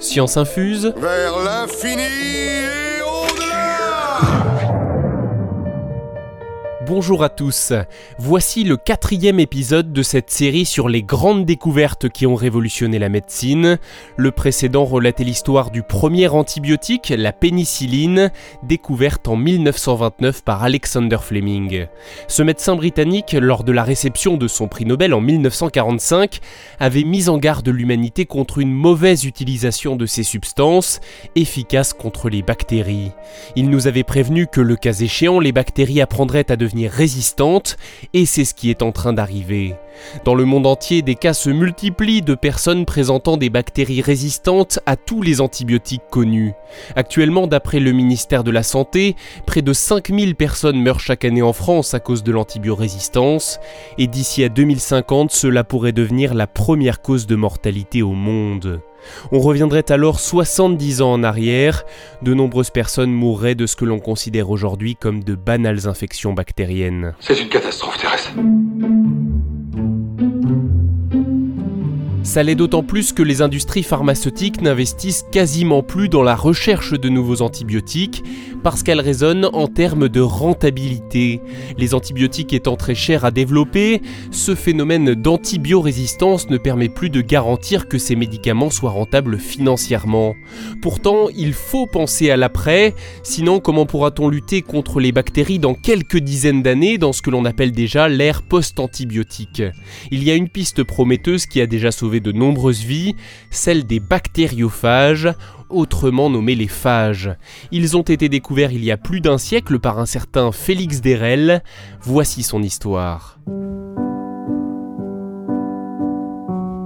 Science infuse. Vers l'infini Bonjour à tous, voici le quatrième épisode de cette série sur les grandes découvertes qui ont révolutionné la médecine. Le précédent relatait l'histoire du premier antibiotique, la pénicilline, découverte en 1929 par Alexander Fleming. Ce médecin britannique, lors de la réception de son prix Nobel en 1945, avait mis en garde l'humanité contre une mauvaise utilisation de ces substances, efficaces contre les bactéries. Il nous avait prévenu que le cas échéant, les bactéries apprendraient à devenir résistante et c'est ce qui est en train d'arriver. Dans le monde entier, des cas se multiplient de personnes présentant des bactéries résistantes à tous les antibiotiques connus. Actuellement, d'après le ministère de la Santé, près de 5000 personnes meurent chaque année en France à cause de l'antibiorésistance, et d'ici à 2050, cela pourrait devenir la première cause de mortalité au monde. On reviendrait alors 70 ans en arrière, de nombreuses personnes mourraient de ce que l'on considère aujourd'hui comme de banales infections bactériennes. C'est une catastrophe terrestre. Ça l'est d'autant plus que les industries pharmaceutiques n'investissent quasiment plus dans la recherche de nouveaux antibiotiques parce qu'elles raisonnent en termes de rentabilité. Les antibiotiques étant très chers à développer, ce phénomène d'antibiorésistance ne permet plus de garantir que ces médicaments soient rentables financièrement. Pourtant, il faut penser à l'après, sinon comment pourra-t-on lutter contre les bactéries dans quelques dizaines d'années dans ce que l'on appelle déjà l'ère post-antibiotique? Il y a une piste prometteuse qui a déjà sauvé de nombreuses vies, celle des bactériophages, autrement nommés les phages. Ils ont été découverts il y a plus d'un siècle par un certain Félix Derel. Voici son histoire.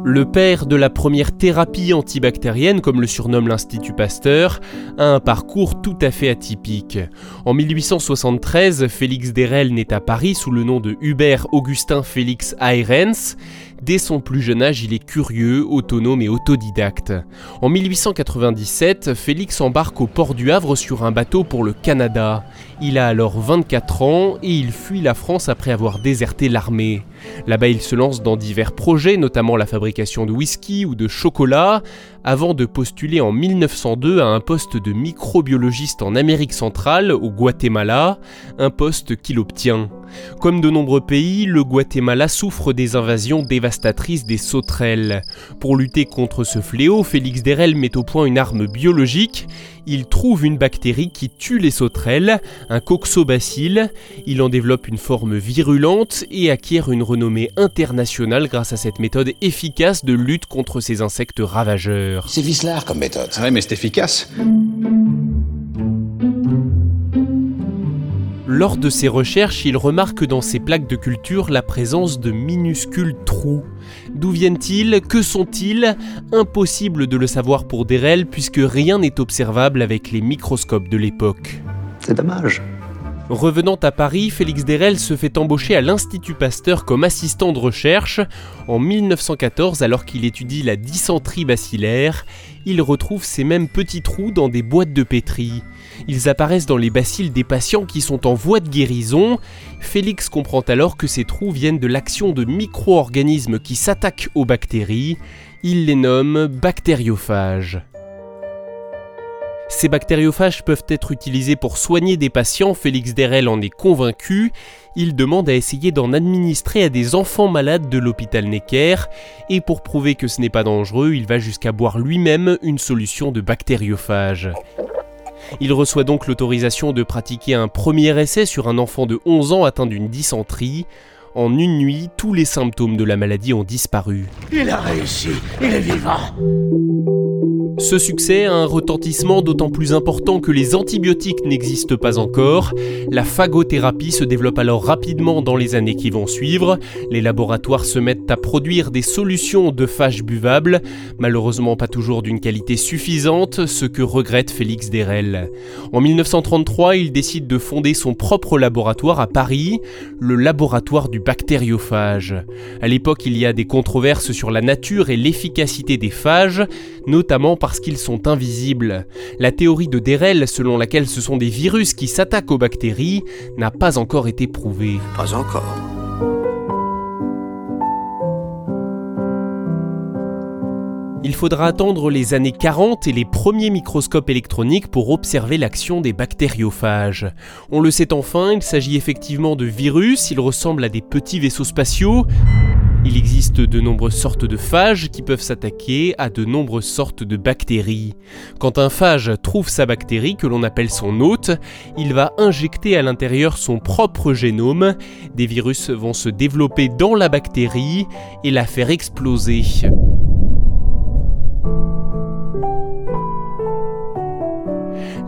Le père de la première thérapie antibactérienne, comme le surnomme l'Institut Pasteur, a un parcours tout à fait atypique. En 1873, Félix Derel naît à Paris sous le nom de Hubert Augustin Félix Ayrens. Dès son plus jeune âge, il est curieux, autonome et autodidacte. En 1897, Félix embarque au port du Havre sur un bateau pour le Canada. Il a alors 24 ans et il fuit la France après avoir déserté l'armée. Là-bas, il se lance dans divers projets, notamment la fabrication de whisky ou de chocolat, avant de postuler en 1902 à un poste de microbiologiste en Amérique centrale, au Guatemala, un poste qu'il obtient. Comme de nombreux pays, le Guatemala souffre des invasions dévastatrices des sauterelles. Pour lutter contre ce fléau, Félix Derel met au point une arme biologique. Il trouve une bactérie qui tue les sauterelles, un coxobacille. Il en développe une forme virulente et acquiert une renommée internationale grâce à cette méthode efficace de lutte contre ces insectes ravageurs. C'est vicelard comme méthode. Ah ouais, mais c'est efficace. Lors de ses recherches, il remarque dans ces plaques de culture la présence de minuscules trous. D'où viennent-ils? Que sont-ils? Impossible de le savoir pour Derel puisque rien n'est observable avec les microscopes de l'époque. C'est dommage. Revenant à Paris, Félix Derel se fait embaucher à l'Institut Pasteur comme assistant de recherche. En 1914, alors qu'il étudie la dysenterie bacillaire, il retrouve ces mêmes petits trous dans des boîtes de pétri. Ils apparaissent dans les bacilles des patients qui sont en voie de guérison. Félix comprend alors que ces trous viennent de l'action de micro-organismes qui s'attaquent aux bactéries. Il les nomme bactériophages. Ces bactériophages peuvent être utilisés pour soigner des patients, Félix Derel en est convaincu. Il demande à essayer d'en administrer à des enfants malades de l'hôpital Necker, et pour prouver que ce n'est pas dangereux, il va jusqu'à boire lui-même une solution de bactériophage. Il reçoit donc l'autorisation de pratiquer un premier essai sur un enfant de 11 ans atteint d'une dysenterie. En une nuit, tous les symptômes de la maladie ont disparu. Il a réussi, il est vivant. Ce succès a un retentissement d'autant plus important que les antibiotiques n'existent pas encore. La phagothérapie se développe alors rapidement dans les années qui vont suivre. Les laboratoires se mettent à produire des solutions de phages buvables, malheureusement pas toujours d'une qualité suffisante, ce que regrette Félix Derel. En 1933, il décide de fonder son propre laboratoire à Paris, le laboratoire du bactériophage. À l'époque, il y a des controverses sur la nature et l'efficacité des phages, notamment parce qu'ils sont invisibles. La théorie de Derel, selon laquelle ce sont des virus qui s'attaquent aux bactéries, n'a pas encore été prouvée. Pas encore. Il faudra attendre les années 40 et les premiers microscopes électroniques pour observer l'action des bactériophages. On le sait enfin, il s'agit effectivement de virus, ils ressemblent à des petits vaisseaux spatiaux. Il existe de nombreuses sortes de phages qui peuvent s'attaquer à de nombreuses sortes de bactéries. Quand un phage trouve sa bactérie, que l'on appelle son hôte, il va injecter à l'intérieur son propre génome. Des virus vont se développer dans la bactérie et la faire exploser.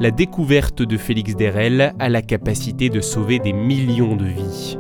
La découverte de Félix Derel a la capacité de sauver des millions de vies.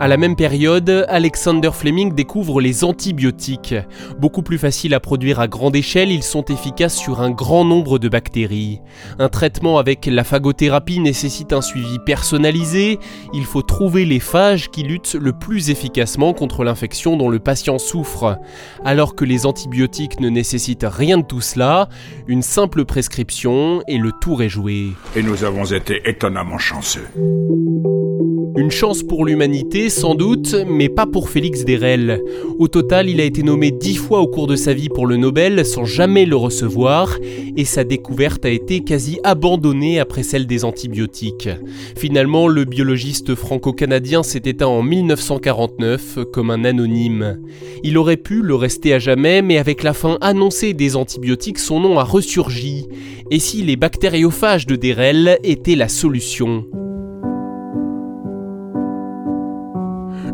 À la même période, Alexander Fleming découvre les antibiotiques. Beaucoup plus faciles à produire à grande échelle, ils sont efficaces sur un grand nombre de bactéries. Un traitement avec la phagothérapie nécessite un suivi personnalisé. Il faut trouver les phages qui luttent le plus efficacement contre l'infection dont le patient souffre. Alors que les antibiotiques ne nécessitent rien de tout cela, une simple prescription et le tour est joué. Et nous avons été étonnamment chanceux. Une chance pour l'humanité sans doute, mais pas pour Félix Derel. Au total, il a été nommé dix fois au cours de sa vie pour le Nobel sans jamais le recevoir, et sa découverte a été quasi abandonnée après celle des antibiotiques. Finalement, le biologiste franco-canadien s'est éteint en 1949 comme un anonyme. Il aurait pu le rester à jamais, mais avec la fin annoncée des antibiotiques, son nom a ressurgi. Et si les bactériophages de Derel étaient la solution?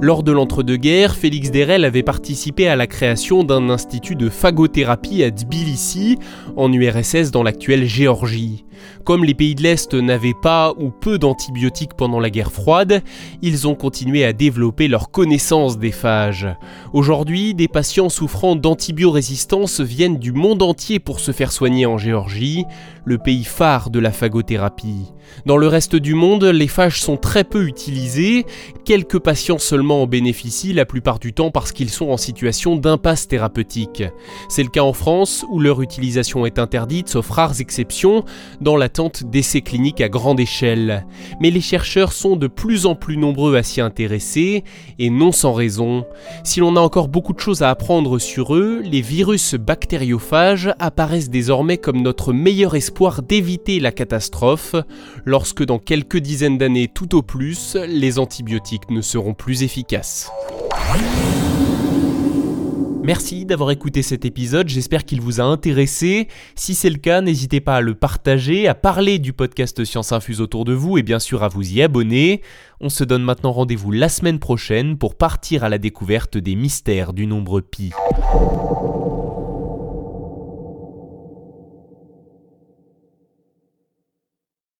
Lors de l'entre-deux-guerres, Félix Derel avait participé à la création d'un institut de phagothérapie à Tbilissi, en URSS dans l'actuelle Géorgie. Comme les pays de l'Est n'avaient pas ou peu d'antibiotiques pendant la guerre froide, ils ont continué à développer leur connaissance des phages. Aujourd'hui, des patients souffrant d'antibiorésistance viennent du monde entier pour se faire soigner en Géorgie, le pays phare de la phagothérapie. Dans le reste du monde, les phages sont très peu utilisés, quelques patients seulement en bénéficient, la plupart du temps parce qu'ils sont en situation d'impasse thérapeutique. C'est le cas en France, où leur utilisation est interdite, sauf rares exceptions, dans l'attente d'essais cliniques à grande échelle. Mais les chercheurs sont de plus en plus nombreux à s'y intéresser, et non sans raison. Si l'on a encore beaucoup de choses à apprendre sur eux, les virus bactériophages apparaissent désormais comme notre meilleur espoir d'éviter la catastrophe, lorsque dans quelques dizaines d'années tout au plus, les antibiotiques ne seront plus efficaces. Merci d'avoir écouté cet épisode, j'espère qu'il vous a intéressé. Si c'est le cas, n'hésitez pas à le partager, à parler du podcast Science Infuse autour de vous et bien sûr à vous y abonner. On se donne maintenant rendez-vous la semaine prochaine pour partir à la découverte des mystères du nombre pi.